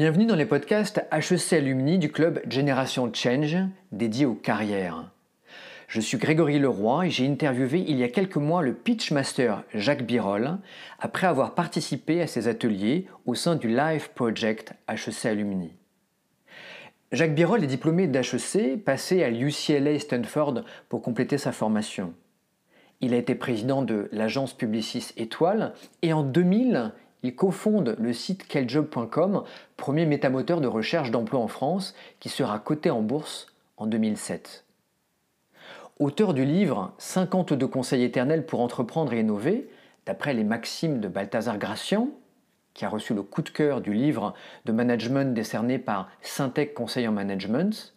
Bienvenue dans les podcasts HEC Alumni du club Génération Change dédié aux carrières. Je suis Grégory Leroy et j'ai interviewé il y a quelques mois le pitchmaster Jacques Birol après avoir participé à ses ateliers au sein du Live Project HEC Alumni. Jacques Birol est diplômé d'HEC, passé à l'UCLA Stanford pour compléter sa formation. Il a été président de l'agence Publicis Étoile et en 2000, il cofonde le site queljob.com, premier métamoteur de recherche d'emploi en France, qui sera coté en bourse en 2007. Auteur du livre 52 conseils éternels pour entreprendre et innover, d'après les maximes de Balthazar Gracian, qui a reçu le coup de cœur du livre de management décerné par Syntec Conseil en Management,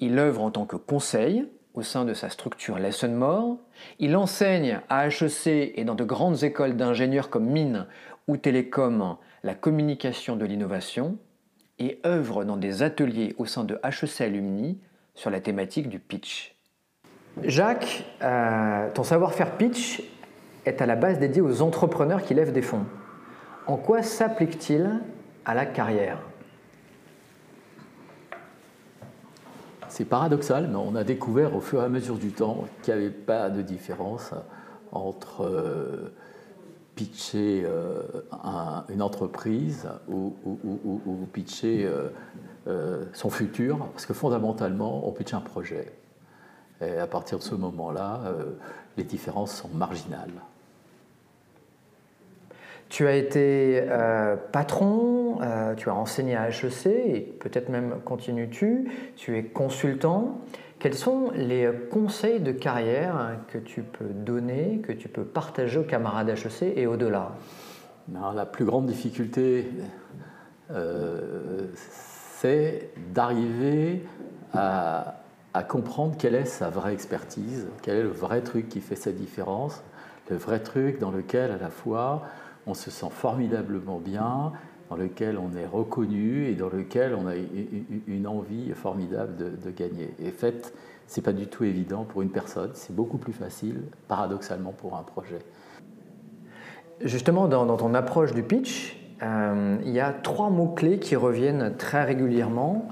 il œuvre en tant que conseil au sein de sa structure Lesson More. Il enseigne à HEC et dans de grandes écoles d'ingénieurs comme Mines ou Télécom la communication de l'innovation et œuvre dans des ateliers au sein de HEC Alumni sur la thématique du pitch. Jacques, euh, ton savoir-faire pitch est à la base dédié aux entrepreneurs qui lèvent des fonds. En quoi s'applique-t-il à la carrière? C'est paradoxal, mais on a découvert au fur et à mesure du temps qu'il n'y avait pas de différence entre euh, pitcher euh, une entreprise ou, pitcher euh, son futur, parce que fondamentalement, on pitch un projet. Et à partir de ce moment-là, les différences sont marginales. Tu as été euh, patron, euh, tu as enseigné à HEC et peut-être même continues-tu, tu es consultant. Quels sont les conseils de carrière que tu peux donner, que tu peux partager aux camarades HEC et au-delà? La plus grande difficulté, euh, c'est d'arriver à, à comprendre quelle est sa vraie expertise, quel est le vrai truc qui fait sa différence, le vrai truc dans lequel à la fois on se sent formidablement bien, dans lequel on est reconnu et dans lequel on a une envie formidable de, gagner. Et fait, c'est pas du tout évident pour une personne, c'est beaucoup plus facile, paradoxalement, pour un projet. Justement, dans, ton approche du pitch, euh, il y a trois mots-clés qui reviennent très régulièrement.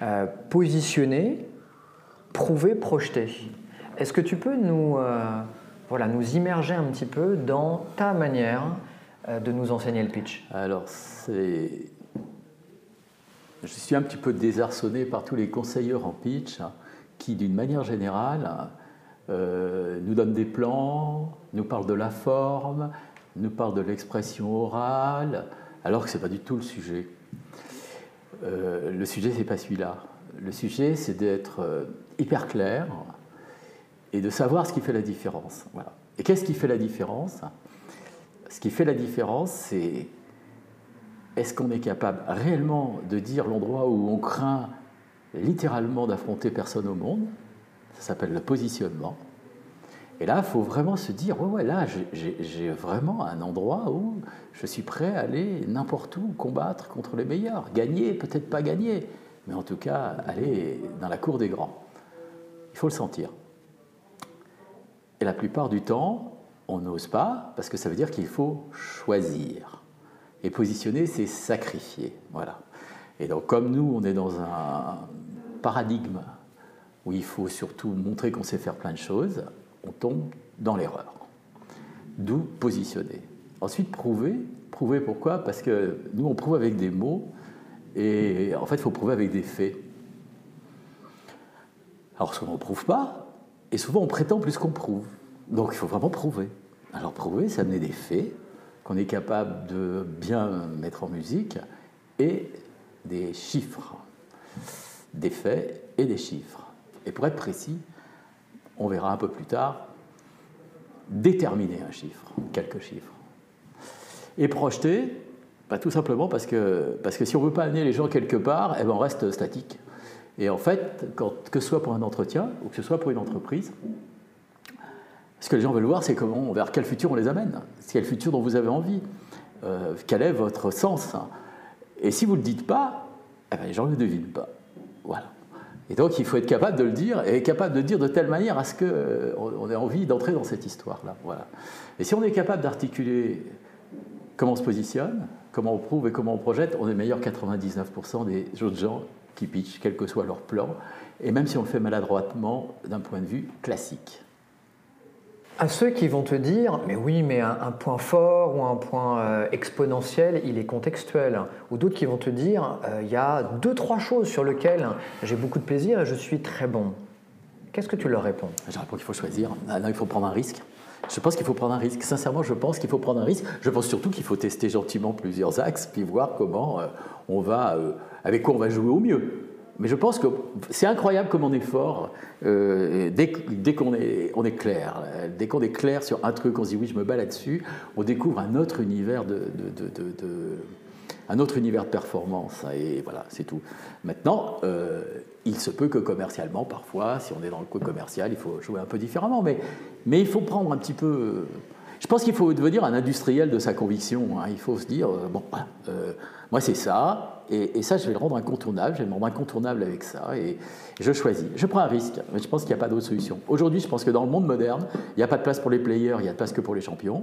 Euh, positionner, prouver, projeter. Est-ce que tu peux nous, euh, voilà, nous immerger un petit peu dans ta manière de nous enseigner le pitch Alors, c'est. Je suis un petit peu désarçonné par tous les conseillers en pitch qui, d'une manière générale, euh, nous donnent des plans, nous parlent de la forme, nous parlent de l'expression orale, alors que ce n'est pas du tout le sujet. Euh, le sujet, ce n'est pas celui-là. Le sujet, c'est d'être hyper clair et de savoir ce qui fait la différence. Voilà. Et qu'est-ce qui fait la différence? Ce qui fait la différence, c'est est-ce qu'on est capable réellement de dire l'endroit où on craint littéralement d'affronter personne au monde? Ça s'appelle le positionnement. Et là, il faut vraiment se dire, ouais, ouais, là, j'ai vraiment un endroit où je suis prêt à aller n'importe où, combattre contre les meilleurs. Gagner, peut-être pas gagner, mais en tout cas, aller dans la cour des grands. Il faut le sentir. Et la plupart du temps, on n'ose pas parce que ça veut dire qu'il faut choisir. Et positionner, c'est sacrifier. Voilà. Et donc, comme nous, on est dans un paradigme où il faut surtout montrer qu'on sait faire plein de choses, on tombe dans l'erreur. D'où positionner. Ensuite, prouver. Prouver pourquoi? Parce que nous, on prouve avec des mots, et en fait, il faut prouver avec des faits. Alors, souvent, on ne prouve pas, et souvent, on prétend plus qu'on prouve. Donc, il faut vraiment prouver. Alors prouver, c'est amener des faits qu'on est capable de bien mettre en musique et des chiffres, des faits et des chiffres. Et pour être précis, on verra un peu plus tard, déterminer un chiffre, quelques chiffres. Et projeter, pas tout simplement parce que, parce que si on ne veut pas amener les gens quelque part, eh ben on reste statique. Et en fait, que ce soit pour un entretien ou que ce soit pour une entreprise, ce que les gens veulent voir, c'est comment, vers quel futur on les amène, quel futur dont vous avez envie, euh, quel est votre sens. Et si vous ne le dites pas, eh ben, les gens ne le devinent pas. Voilà. Et donc il faut être capable de le dire, et capable de le dire de telle manière à ce qu'on euh, ait envie d'entrer dans cette histoire-là. Voilà. Et si on est capable d'articuler comment on se positionne, comment on prouve et comment on projette, on est meilleur 99% des autres gens qui pitchent, quel que soit leur plan, et même si on le fait maladroitement d'un point de vue classique. À ceux qui vont te dire, mais oui, mais un, point fort ou un point euh, exponentiel, il est contextuel. Ou d'autres qui vont te dire, euh, il y a deux, trois choses sur lesquelles j'ai beaucoup de plaisir et je suis très bon. Qu'est-ce que tu leur réponds? Je réponds qu'il faut choisir. Là, il faut prendre un risque. Je pense qu'il faut prendre un risque. Sincèrement, je pense qu'il faut prendre un risque. Je pense surtout qu'il faut tester gentiment plusieurs axes, puis voir comment euh, on va, avec quoi on va jouer au mieux. Mais je pense que c'est incroyable comme on est fort euh, dès, dès qu'on est, on est clair. Dès qu'on est clair sur un truc, on se dit oui, je me bats là-dessus, on découvre un autre univers de, un autre univers de performance. Et voilà, c'est tout. Maintenant, euh, il se peut que commercialement, parfois, si on est dans le coup commercial, il faut jouer un peu différemment. Mais, mais il faut prendre un petit peu. Je pense qu'il faut devenir un industriel de sa conviction. Hein. Il faut se dire, euh, bon, moi c'est ça, et, ça, je vais le rendre incontournable, je vais le rendre incontournable avec ça, et, je choisis. Je prends un risque, mais je pense qu'il n'y a pas d'autre solution. Aujourd'hui, je pense que dans le monde moderne, il n'y a pas de place pour les players, il n'y a de place que pour les champions,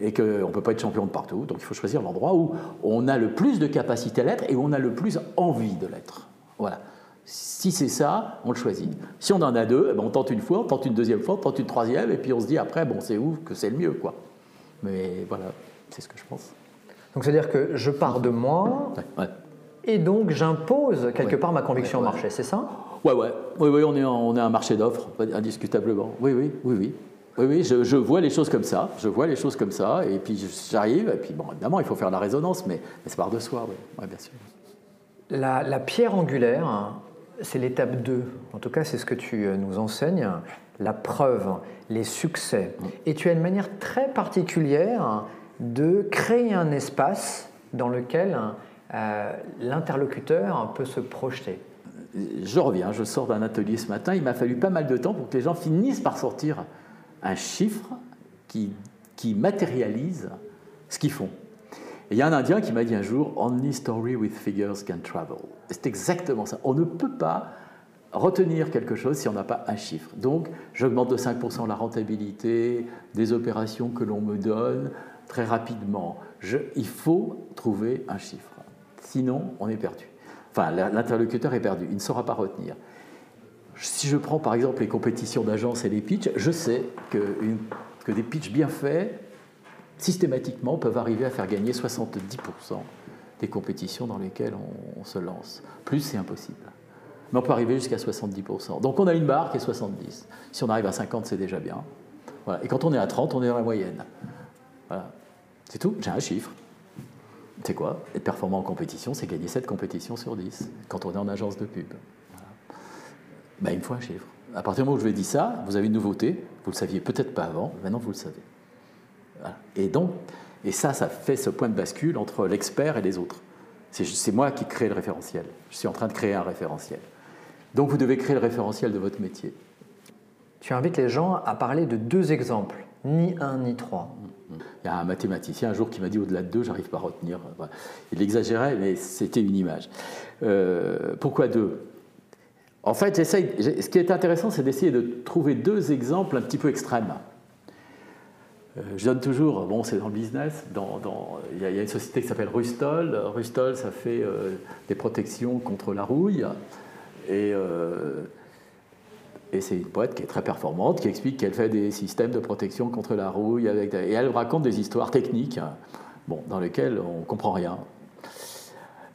et qu'on ne peut pas être champion de partout, donc il faut choisir l'endroit où on a le plus de capacité à l'être et où on a le plus envie de l'être. Voilà. Si c'est ça, on le choisit. Si on en a deux, eh ben, on tente une fois, on tente une deuxième fois, on tente une troisième, et puis on se dit après, bon, c'est où que c'est le mieux, quoi. Mais voilà, c'est ce que je pense. Donc c'est-à-dire que je pars de moi, ouais et donc j'impose quelque part ma conviction au marché, c'est ça? Ouais, ouais. Oui, oui, on est, on est un marché d'offres, indiscutablement. Oui, oui, oui, oui. Oui, oui, je, vois les choses comme ça, je vois les choses comme ça, et puis j'arrive, et puis bon, évidemment, il faut faire la résonance, mais, c'est par de soi, oui, bien sûr. La, pierre angulaire, c'est l'étape 2, en tout cas c'est ce que tu euh, nous enseignes, la preuve, les succès. Et tu as une manière très particulière de créer un espace dans lequel euh, l'interlocuteur peut se projeter. Je reviens, je sors d'un atelier ce matin, il m'a fallu pas mal de temps pour que les gens finissent par sortir un chiffre qui, qui matérialise ce qu'ils font. Il y a un Indien qui m'a dit un jour, Only story with figures can travel. C'est exactement ça. On ne peut pas retenir quelque chose si on n'a pas un chiffre. Donc, j'augmente de 5% la rentabilité des opérations que l'on me donne très rapidement. Il faut trouver un chiffre. Sinon, on est perdu. Enfin, l'interlocuteur est perdu, il ne saura pas retenir. Si je prends par exemple les compétitions d'agence et les pitchs, je sais que, que des pitchs bien faits, systématiquement, peuvent arriver à faire gagner 70% des compétitions dans lesquelles on, se lance. Plus, c'est impossible. Mais on peut arriver jusqu'à 70%. Donc on a une barre qui est 70. Si on arrive à 50, c'est déjà bien. Et quand on est à 30, on est dans la moyenne. Voilà. C'est tout, j'ai un chiffre. C'est quoi? Être performant en compétition, c'est gagner 7 compétitions sur 10 quand on est en agence de pub. Ben, il me faut un chiffre. À partir du moment où je vais dire ça, vous avez une nouveauté, vous ne le saviez peut-être pas avant, maintenant vous le savez. Et donc, et ça, ça fait ce point de bascule entre l'expert et les autres. C'est moi qui crée le référentiel. Je suis en train de créer un référentiel. Donc vous devez créer le référentiel de votre métier. Tu invites les gens à parler de deux exemples, ni un ni trois. Il y a un mathématicien un jour qui m'a dit au-delà de deux, j'arrive pas à retenir. Il exagérait, mais c'était une image. Euh, pourquoi deux? En fait, ce qui est intéressant, c'est d'essayer de trouver deux exemples un petit peu extrêmes. Euh, je donne toujours, bon, c'est dans le business, il, y a, une société qui s'appelle Rustol. Rustol, ça fait euh, des protections contre la rouille. Et et c'est une boîte qui est très performante, qui explique qu'elle fait des systèmes de protection contre la rouille, et elle raconte des histoires techniques hein, bon, dans lesquelles on ne comprend rien.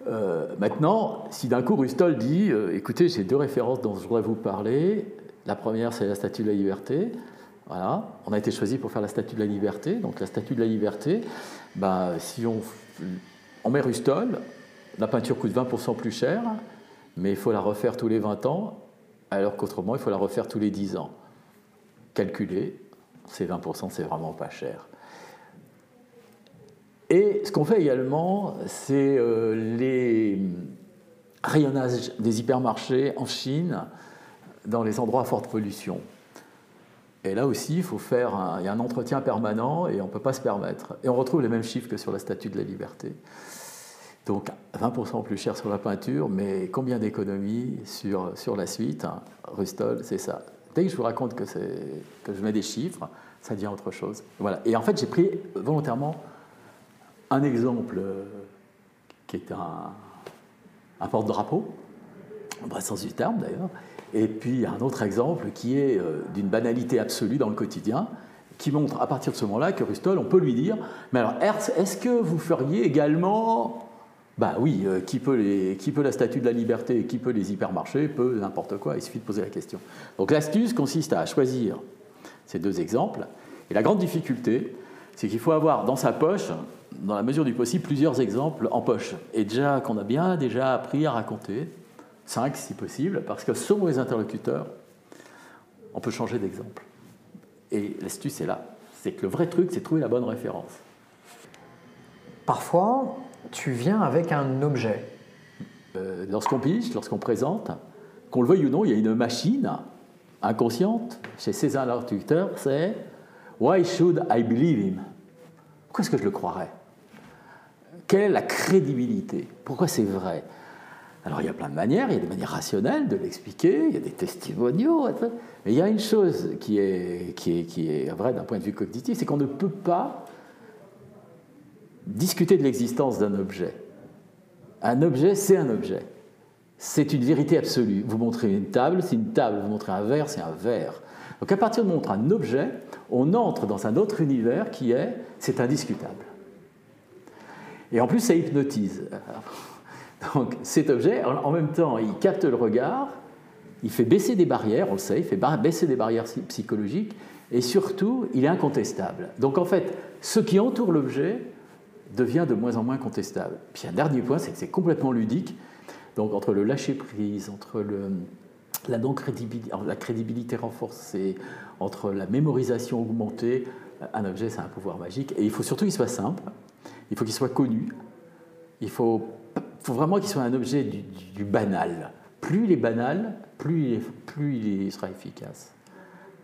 Euh, maintenant, si d'un coup Rustol dit euh, écoutez, j'ai deux références dont je voudrais vous parler. La première, c'est la statue de la liberté. Voilà, on a été choisi pour faire la statue de la liberté. Donc la statue de la liberté, ben, si on, on met Rustol, la peinture coûte 20% plus cher, mais il faut la refaire tous les 20 ans alors qu'autrement, il faut la refaire tous les 10 ans. Calculer, ces 20%, c'est vraiment pas cher. Et ce qu'on fait également, c'est euh, les rayonnages des hypermarchés en Chine dans les endroits à forte pollution. Et là aussi, il faut faire un, il y a un entretien permanent et on ne peut pas se permettre. Et on retrouve les mêmes chiffres que sur la Statue de la Liberté. Donc 20% plus cher sur la peinture, mais combien d'économies sur, sur la suite hein? Rustol, c'est ça. Dès que je vous raconte que, je mets des chiffres, ça devient autre chose. Voilà. Et en fait, j'ai pris volontairement un exemple qui est un, un porte-drapeau, vrai sens du terme d'ailleurs. Et puis un autre exemple qui est euh, d'une banalité absolue dans le quotidien, qui montre à partir de ce moment-là que Rustol, on peut lui dire Mais alors, Hertz, est-ce que vous feriez également. Bah oui, euh, qui, peut la statue de la liberté, qui peut les hypermarchés, peut n'importe quoi, il suffit de poser la question. Donc l'astuce consiste à choisir ces deux exemples. Et la grande difficulté, c'est qu'il faut avoir dans sa poche, dans la mesure du possible, plusieurs exemples en poche. Et déjà qu'on a bien déjà appris à raconter, cinq si possible, parce que selon les interlocuteurs, on peut changer d'exemple. Et l'astuce est là. C'est que le vrai truc, c'est trouver la bonne référence. Parfois, tu viens avec un objet. Euh, lorsqu'on pitch, lorsqu'on présente, qu'on le veuille ou non, il y a une machine inconsciente chez ces interlocuteurs, c'est Why should I believe him? Pourquoi est-ce que je le croirais? Quelle est la crédibilité? Pourquoi c'est vrai? Alors il y a plein de manières, il y a des manières rationnelles de l'expliquer, il y a des testimoniaux, mais il y a une chose qui est, qui est, qui est vraie d'un point de vue cognitif, c'est qu'on ne peut pas discuter de l'existence d'un objet. Un objet, c'est un objet. C'est une vérité absolue. Vous montrez une table, c'est une table. Vous montrez un verre, c'est un verre. Donc à partir de montrer un objet, on entre dans un autre univers qui est, c'est indiscutable. Et en plus, ça hypnotise. Donc cet objet, en même temps, il capte le regard, il fait baisser des barrières, on le sait, il fait baisser des barrières psychologiques, et surtout, il est incontestable. Donc en fait, ce qui entoure l'objet devient de moins en moins contestable. Puis un dernier point, c'est que c'est complètement ludique. Donc entre le lâcher-prise, entre la crédibilité renforcée, entre la mémorisation augmentée, un objet, c'est un pouvoir magique. Et il faut surtout qu'il soit simple, il faut qu'il soit connu, il faut faut vraiment qu'il soit un objet du, banal. Plus il est banal, plus il, sera efficace.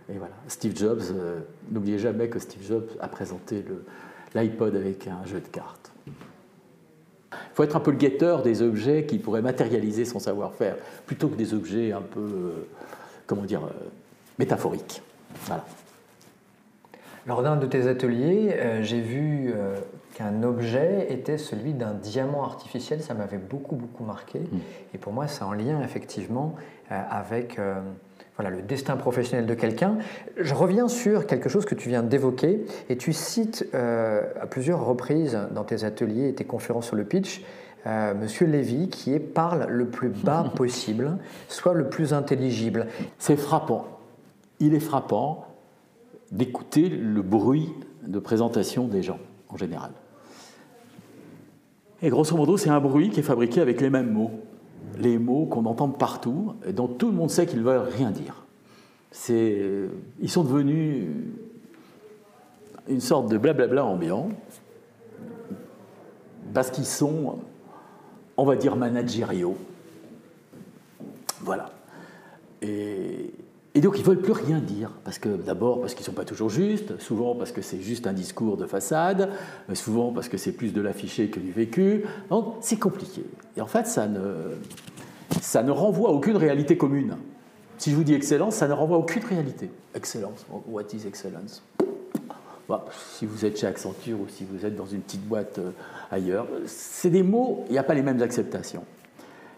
Et voilà. Steve Jobs, euh, n'oubliez jamais que Steve Jobs a présenté l'iPod avec un jeu de cartes. Il faut être un peu le guetteur des objets qui pourraient matérialiser son savoir-faire, plutôt que des objets un peu, euh, comment dire, euh, métaphoriques. Voilà. Lors d'un de tes ateliers, j'ai vu qu'un objet était celui d'un diamant artificiel. Ça m'avait beaucoup, beaucoup marqué. Mm. Et pour moi, c'est en lien effectivement euh, avec euh, voilà, le destin professionnel de quelqu'un. Je reviens sur quelque chose que tu viens d'évoquer et tu cites euh, à plusieurs reprises dans tes ateliers et tes conférences sur le pitch. Monsieur Lévy, qui est parle le plus bas possible, soit le plus intelligible. C'est frappant. Il est frappant d'écouter le bruit de présentation des gens en général. Et grosso modo, c'est un bruit qui est fabriqué avec les mêmes mots. Les mots qu'on entend partout et dont tout le monde sait qu'ils ne veulent rien dire. Ils sont devenus une sorte de blablabla ambiant parce qu'ils sont, on va dire, managériaux. Voilà. Et et donc ils ne veulent plus rien dire, parce que d'abord parce qu'ils ne sont pas toujours justes, souvent parce que c'est juste un discours de façade, euh, souvent parce que c'est plus de l'affiché que du vécu. Donc c'est compliqué. Et en fait, ça ne, ça ne renvoie à aucune réalité commune. Si je vous dis excellence, ça ne renvoie à aucune réalité. Excellence, what is excellence? Bah, Si vous êtes chez Accenture ou si vous êtes dans une petite boîte euh, ailleurs, c'est des mots, il n'y a pas les mêmes acceptations.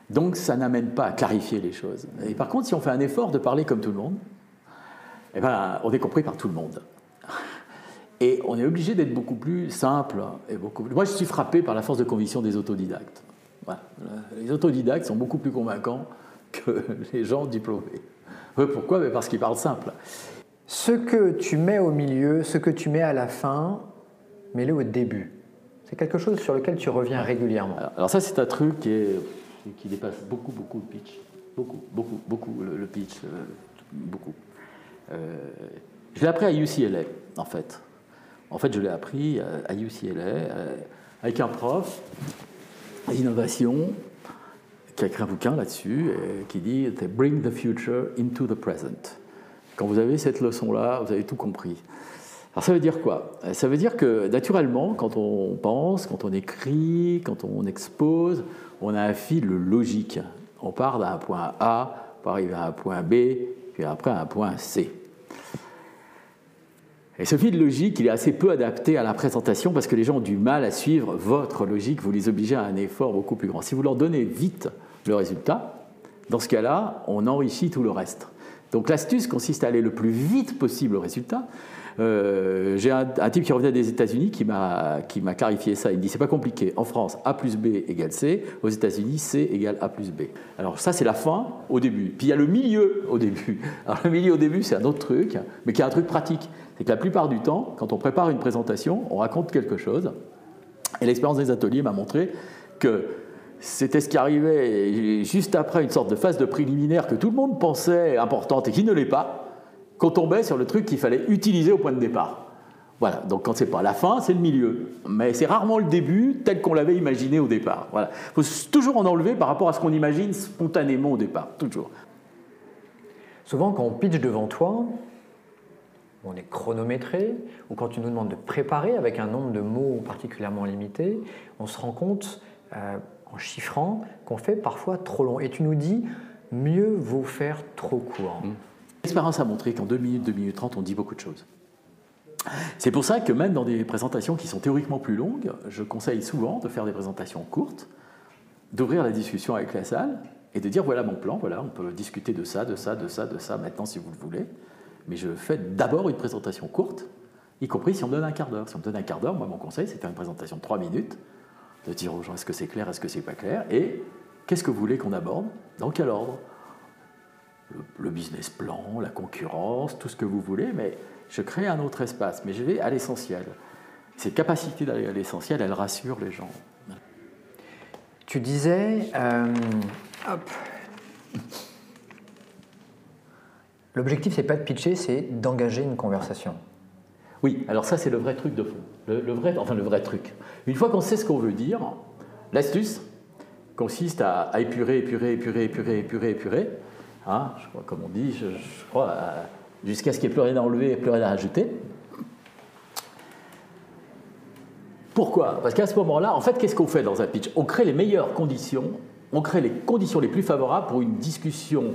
Donc ça n'amène pas à clarifier les choses. Et par contre, si on fait un effort de parler comme tout le monde, eh ben, on est compris par tout le monde. Et on est obligé d'être beaucoup plus simple. Et beaucoup Moi, je suis frappé par la force de conviction des autodidactes. Les autodidactes sont beaucoup plus convaincants que les gens diplômés. Pourquoi? Parce qu'ils parlent simple. Ce que tu mets au milieu, ce que tu mets à la fin, mets-le au début. C'est quelque chose sur lequel tu reviens régulièrement. Alors ça, c'est un truc qui est qui dépasse beaucoup, beaucoup le pitch. Beaucoup, beaucoup, beaucoup le, pitch, euh, beaucoup. Euh, je l'ai appris à UCLA, en fait. En fait, je l'ai appris à UCLA euh, avec un prof d'innovation qui a écrit un bouquin là-dessus qui dit Bring the future into the present. Quand vous avez cette leçon-là, vous avez tout compris. Alors ça veut dire quoi? Ça veut dire que naturellement, quand on pense, quand on écrit, quand on expose, on a un fil logique. On part d'un point A pour arriver à un point B, puis après à un point C. Et ce fil logique, il est assez peu adapté à la présentation parce que les gens ont du mal à suivre votre logique, vous les obligez à un effort beaucoup plus grand. Si vous leur donnez vite le résultat, dans ce cas-là, on enrichit tout le reste. Donc l'astuce consiste à aller le plus vite possible au résultat. Euh, j'ai un, type qui revenait des États-Unis qui m'a clarifié ça. Il me dit c'est pas compliqué. En France, A plus B égale C. Aux États-Unis, C égale A plus B. Alors ça, c'est la fin au début. Puis il y a le milieu au début. Alors le milieu au début, c'est un autre truc, mais qui est un truc pratique. C'est que la plupart du temps, quand on prépare une présentation, on raconte quelque chose. Et l'expérience des ateliers m'a montré que c'était ce qui arrivait juste après une sorte de phase de préliminaire que tout le monde pensait importante et qui ne l'est pas, qu'on tombait sur le truc qu'il fallait utiliser au point de départ. Voilà, donc quand c'est pas la fin, c'est le milieu. Mais c'est rarement le début tel qu'on l'avait imaginé au départ. Voilà. Il faut toujours en enlever par rapport à ce qu'on imagine spontanément au départ, toujours. Souvent, quand on pitch devant toi, on est chronométré, ou quand tu nous demandes de préparer avec un nombre de mots particulièrement limité, on se rend compte euh, en chiffrant qu'on fait parfois trop long. Et tu nous dis, mieux vaut faire trop court. Mmh. L'expérience a montré qu'en 2 minutes, 2 minutes 30, on dit beaucoup de choses. C'est pour ça que même dans des présentations qui sont théoriquement plus longues, je conseille souvent de faire des présentations courtes, d'ouvrir la discussion avec la salle et de dire voilà mon plan, voilà, on peut discuter de ça, de ça, de ça, de ça maintenant si vous le voulez. Mais je fais d'abord une présentation courte, y compris si on me donne un quart d'heure. Si on me donne un quart d'heure, moi mon conseil c'est de faire une présentation de 3 minutes, de dire aux gens est-ce que c'est clair, est-ce que c'est pas clair, et qu'est-ce que vous voulez qu'on aborde, dans quel ordre? Le, business plan, la concurrence, tout ce que vous voulez, mais je crée un autre espace, mais je vais à l'essentiel. Cette capacité d'aller à l'essentiel, elle rassure les gens. Tu disais, euh, hop, l'objectif c'est pas de pitcher, c'est d'engager une conversation. Oui, alors ça c'est le vrai truc de fond. Le, vrai, enfin le vrai truc. Une fois qu'on sait ce qu'on veut dire, l'astuce consiste à, à épurer, épurer, épurer, épurer, épurer, épurer, Hein, je crois, comme on dit, je, crois, euh, jusqu'à ce qu'il n'y ait plus rien à enlever et plus rien à rajouter. Pourquoi? Parce qu'à ce moment-là, en fait, qu'est-ce qu'on fait dans un pitch? On crée les meilleures conditions, on crée les conditions les plus favorables pour une discussion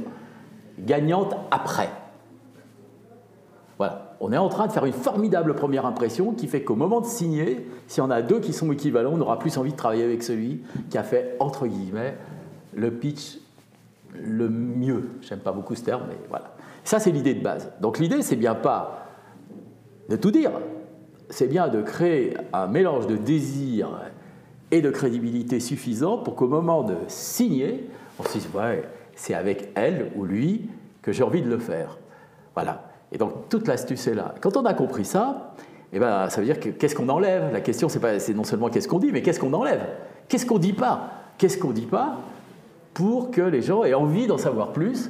gagnante après. Voilà. On est en train de faire une formidable première impression qui fait qu'au moment de signer, si on a deux qui sont équivalents, on aura plus envie de travailler avec celui qui a fait, entre guillemets, le pitch le mieux. J'aime pas beaucoup ce terme, mais voilà. Ça, c'est l'idée de base. Donc l'idée, c'est bien pas de tout dire, c'est bien de créer un mélange de désir et de crédibilité suffisant pour qu'au moment de signer, on se dise, ouais, c'est avec elle ou lui que j'ai envie de le faire. Voilà. Et donc toute l'astuce est là. Quand on a compris ça, eh ben, ça veut dire que qu'est-ce qu'on enlève? La question, c'est non seulement qu'est-ce qu'on dit, mais qu'est-ce qu'on enlève? Qu'est-ce qu'on dit pas? Qu'est-ce qu'on dit pas? Pour que les gens aient envie d'en savoir plus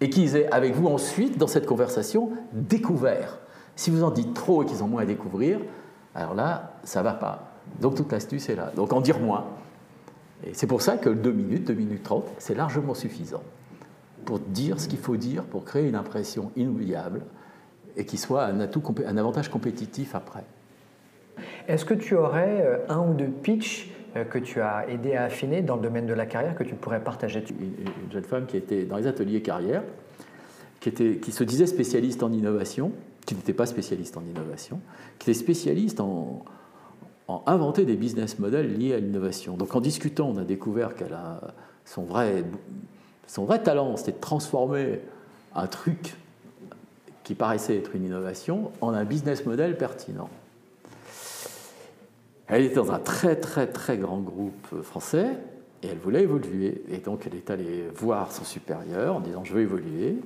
et qu'ils aient avec vous ensuite, dans cette conversation, découvert. Si vous en dites trop et qu'ils ont moins à découvrir, alors là, ça ne va pas. Donc toute l'astuce est là. Donc en dire moins. Et c'est pour ça que 2 minutes, 2 minutes 30, c'est largement suffisant pour dire ce qu'il faut dire, pour créer une impression inoubliable et qui soit un, atout, un avantage compétitif après. Est-ce que tu aurais euh, un ou deux pitchs que tu as aidé à affiner dans le domaine de la carrière que tu pourrais partager Une jeune femme qui était dans les ateliers carrière, qui, était, qui se disait spécialiste en innovation, qui n'était pas spécialiste en innovation, qui était spécialiste en, en inventer des business models liés à l'innovation. Donc en discutant, on a découvert qu'elle a son vrai, son vrai talent, c'était de transformer un truc qui paraissait être une innovation en un business model pertinent. Elle était dans un très très très grand groupe français et elle voulait évoluer. Et donc elle est allée voir son supérieur en disant je veux évoluer.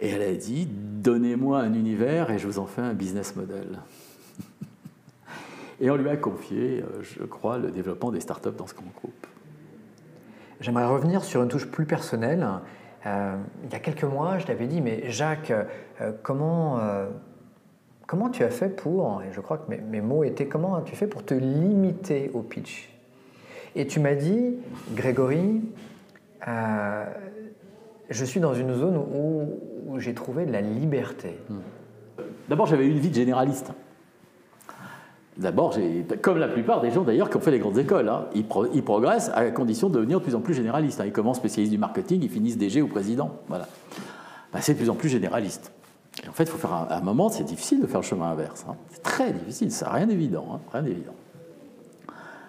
Et elle a dit donnez-moi un univers et je vous en fais un business model. et on lui a confié, euh, je crois, le développement des startups dans ce grand groupe. J'aimerais revenir sur une touche plus personnelle. Euh, il y a quelques mois, je t'avais dit, mais Jacques, euh, comment Comment tu as fait pour, et je crois que mes, mots étaient, comment as-tu fait pour te limiter au pitch? Et tu m'as dit, Grégory, euh, je suis dans une zone où, j'ai trouvé de la liberté. Hmm. D'abord, j'avais une vie de généraliste. D'abord, comme la plupart des gens d'ailleurs qui ont fait les grandes écoles, hein, ils, progressent à condition de devenir de plus en plus généralistes. Hein. Ils commencent spécialistes du marketing, ils finissent DG ou président. Voilà. Ben, c'est de plus en plus généraliste. En fait, il faut faire un, un moment, c'est difficile de faire le chemin inverse. hein. C'est très difficile, ça rien d'évident, hein, rien d'évident.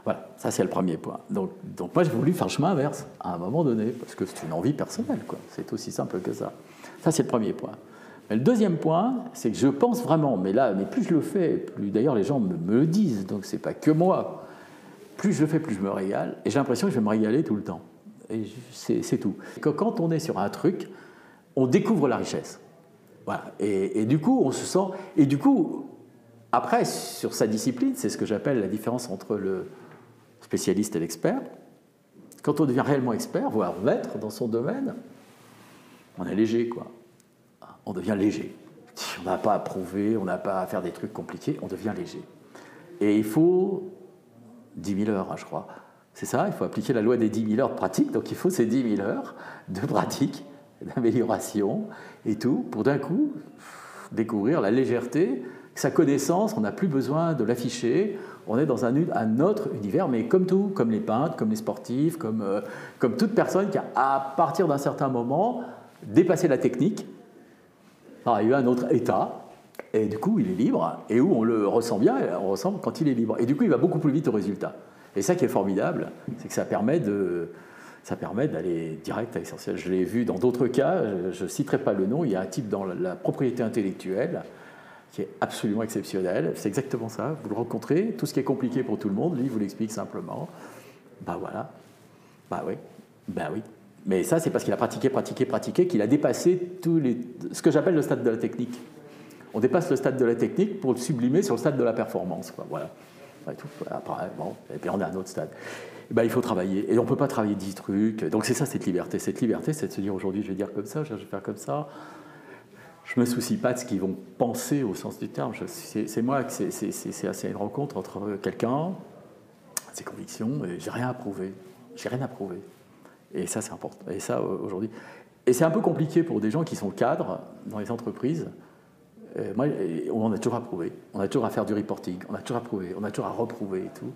Voilà, ça c'est le premier point. Donc, moi j'ai voulu faire le chemin inverse à un moment donné, parce que c'est une envie personnelle. C'est aussi simple que ça. Ça c'est le premier point. Mais le deuxième point, c'est que je pense vraiment, mais là, mais plus je le fais, plus d'ailleurs les gens me, me le disent, donc c'est pas que moi. Plus je le fais, plus je me régale, et j'ai l'impression que je vais me régaler tout le temps. Et c'est tout. Quand on est sur un truc, on découvre la richesse. Et du coup, on se sent. Et du coup, après, sur sa discipline, c'est ce que j'appelle la différence entre le spécialiste et l'expert. Quand on devient réellement expert, voire maître dans son domaine, on est léger, quoi. On devient léger. On n'a pas à prouver, on n'a pas à faire des trucs compliqués, on devient léger. Et il faut 10 000 heures, hein, je crois. C'est ça, il faut appliquer la loi des 10 000 heures de pratique. Donc il faut ces 10 000 heures de pratique, d'amélioration et tout, pour d'un coup découvrir la légèreté, sa connaissance, on n'a plus besoin de l'afficher, on est dans un, autre univers, mais comme tout, comme les peintres, comme les sportifs, comme, euh, comme toute personne qui a, à partir d'un certain moment, dépassé la technique, arrivé à un autre état, et du coup, il est libre, et où on le ressent bien, on ressent quand il est libre. Et du coup, il va beaucoup plus vite au résultat. Et ça qui est formidable, c'est que ça permet de... Ça permet d'aller direct à l'essentiel. Je l'ai vu dans d'autres cas, je ne citerai pas le nom, il y a un type dans la- propriété intellectuelle qui est absolument exceptionnel. C'est exactement ça. Vous le rencontrez, tout ce qui est compliqué pour tout le monde, lui, vous l'explique simplement. Bah voilà. Bah oui. Bah oui. Mais ça, c'est parce qu'il a pratiqué, pratiqué, pratiqué, qu'il a dépassé tous les, ce que j'appelle le stade de la technique. On dépasse le stade de la technique pour le sublimer sur le stade de la performance. Voilà. Et. Après, bon, et puis on est à un autre stade. Eh ben, il faut travailler. Et on ne peut pas travailler 10 trucs. Donc c'est ça cette liberté. Cette liberté, c'est de se dire aujourd'hui, je vais dire comme ça, je vais faire comme ça. Je ne me soucie pas de ce qu'ils vont penser au sens du terme. C'est moi, c'est- assez une rencontre entre quelqu'un, ses convictions, et j'ai rien à prouver. J'ai rien à prouver. Et ça, c'est important. Et ça, aujourd'hui. Et c'est un peu compliqué pour des gens qui sont cadres dans les entreprises. Euh, on a toujours à prouver. On a toujours à faire du reporting. On a toujours à prouver. On a toujours à reprouver et tout.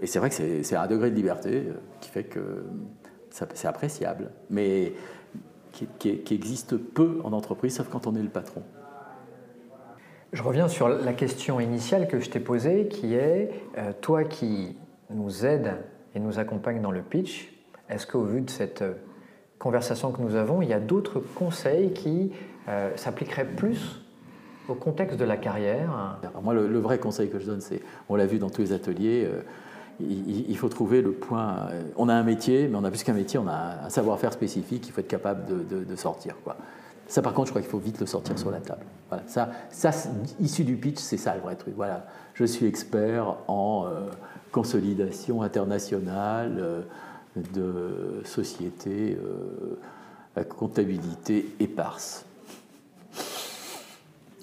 Et c'est vrai que c'est un degré de liberté euh, qui fait que ça- c'est appréciable. Mais qui, existe peu en entreprise, sauf quand on est le patron. Je reviens sur la question initiale que je t'ai posée, qui est, euh, toi qui nous aides et nous accompagne dans le pitch, est-ce qu'au vu de cette euh, conversation que nous avons, il y a d'autres conseils qui euh, s'appliqueraient plus au contexte de la carrière moi, le, vrai conseil que je donne, c'est, on l'a vu dans tous les ateliers, euh, il, faut trouver le point. euh, on a un métier, mais on a plus qu'un métier, on a un savoir-faire spécifique, il faut être capable de, sortir. Ça, par contre, je crois qu'il faut vite le sortir sur la table. Ça, issu du pitch, c'est ça le vrai truc. Voilà. Je suis expert en euh, consolidation internationale de sociétés à comptabilité éparse.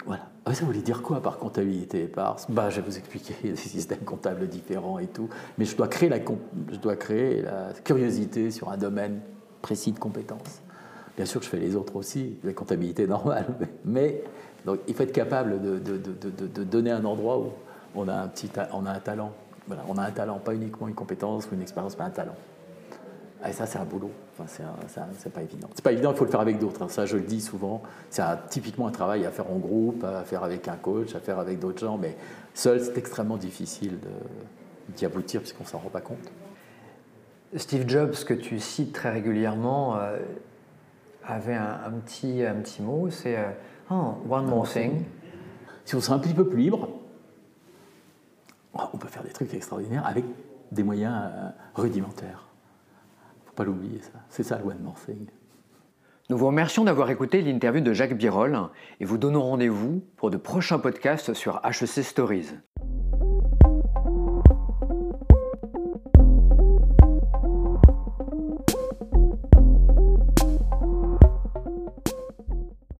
Voilà. Ah, ça voulait dire quoi par comptabilité éparse bah, Je vais vous expliquer des systèmes comptables différents et tout. Mais je dois créer la, je dois créer la curiosité sur un domaine précis de compétences. Bien sûr, je fais les autres aussi, la comptabilité normale. Mais donc, il faut être capable de, de- de- de- donner un endroit où on a un, petit on a un talent. Voilà, on a un talent, pas uniquement une compétence ou une expérience, mais un talent. Et ça, c'est un boulot. C'est pas évident. C'est pas évident, il faut le faire avec d'autres. hein. Ça, je le dis souvent. C'est typiquement un travail à faire en groupe, à faire avec un coach, à faire avec d'autres gens. Mais seul, c'est extrêmement difficile de- d'y aboutir puisqu'on s'en rend pas compte. Steve Jobs, que tu cites très régulièrement, euh, avait un, un petit, un petit mot, c'est euh, Oh, one more thing. Si on serait un petit peu plus libre, on peut faire des trucs extraordinaires avec des moyens euh, rudimentaires. Pas l'oublier, ça. C'est ça le one more thing. Nous vous remercions d'avoir écouté l'interview de Jacques Birol et vous donnons rendez-vous pour de prochains podcasts sur HEC Stories.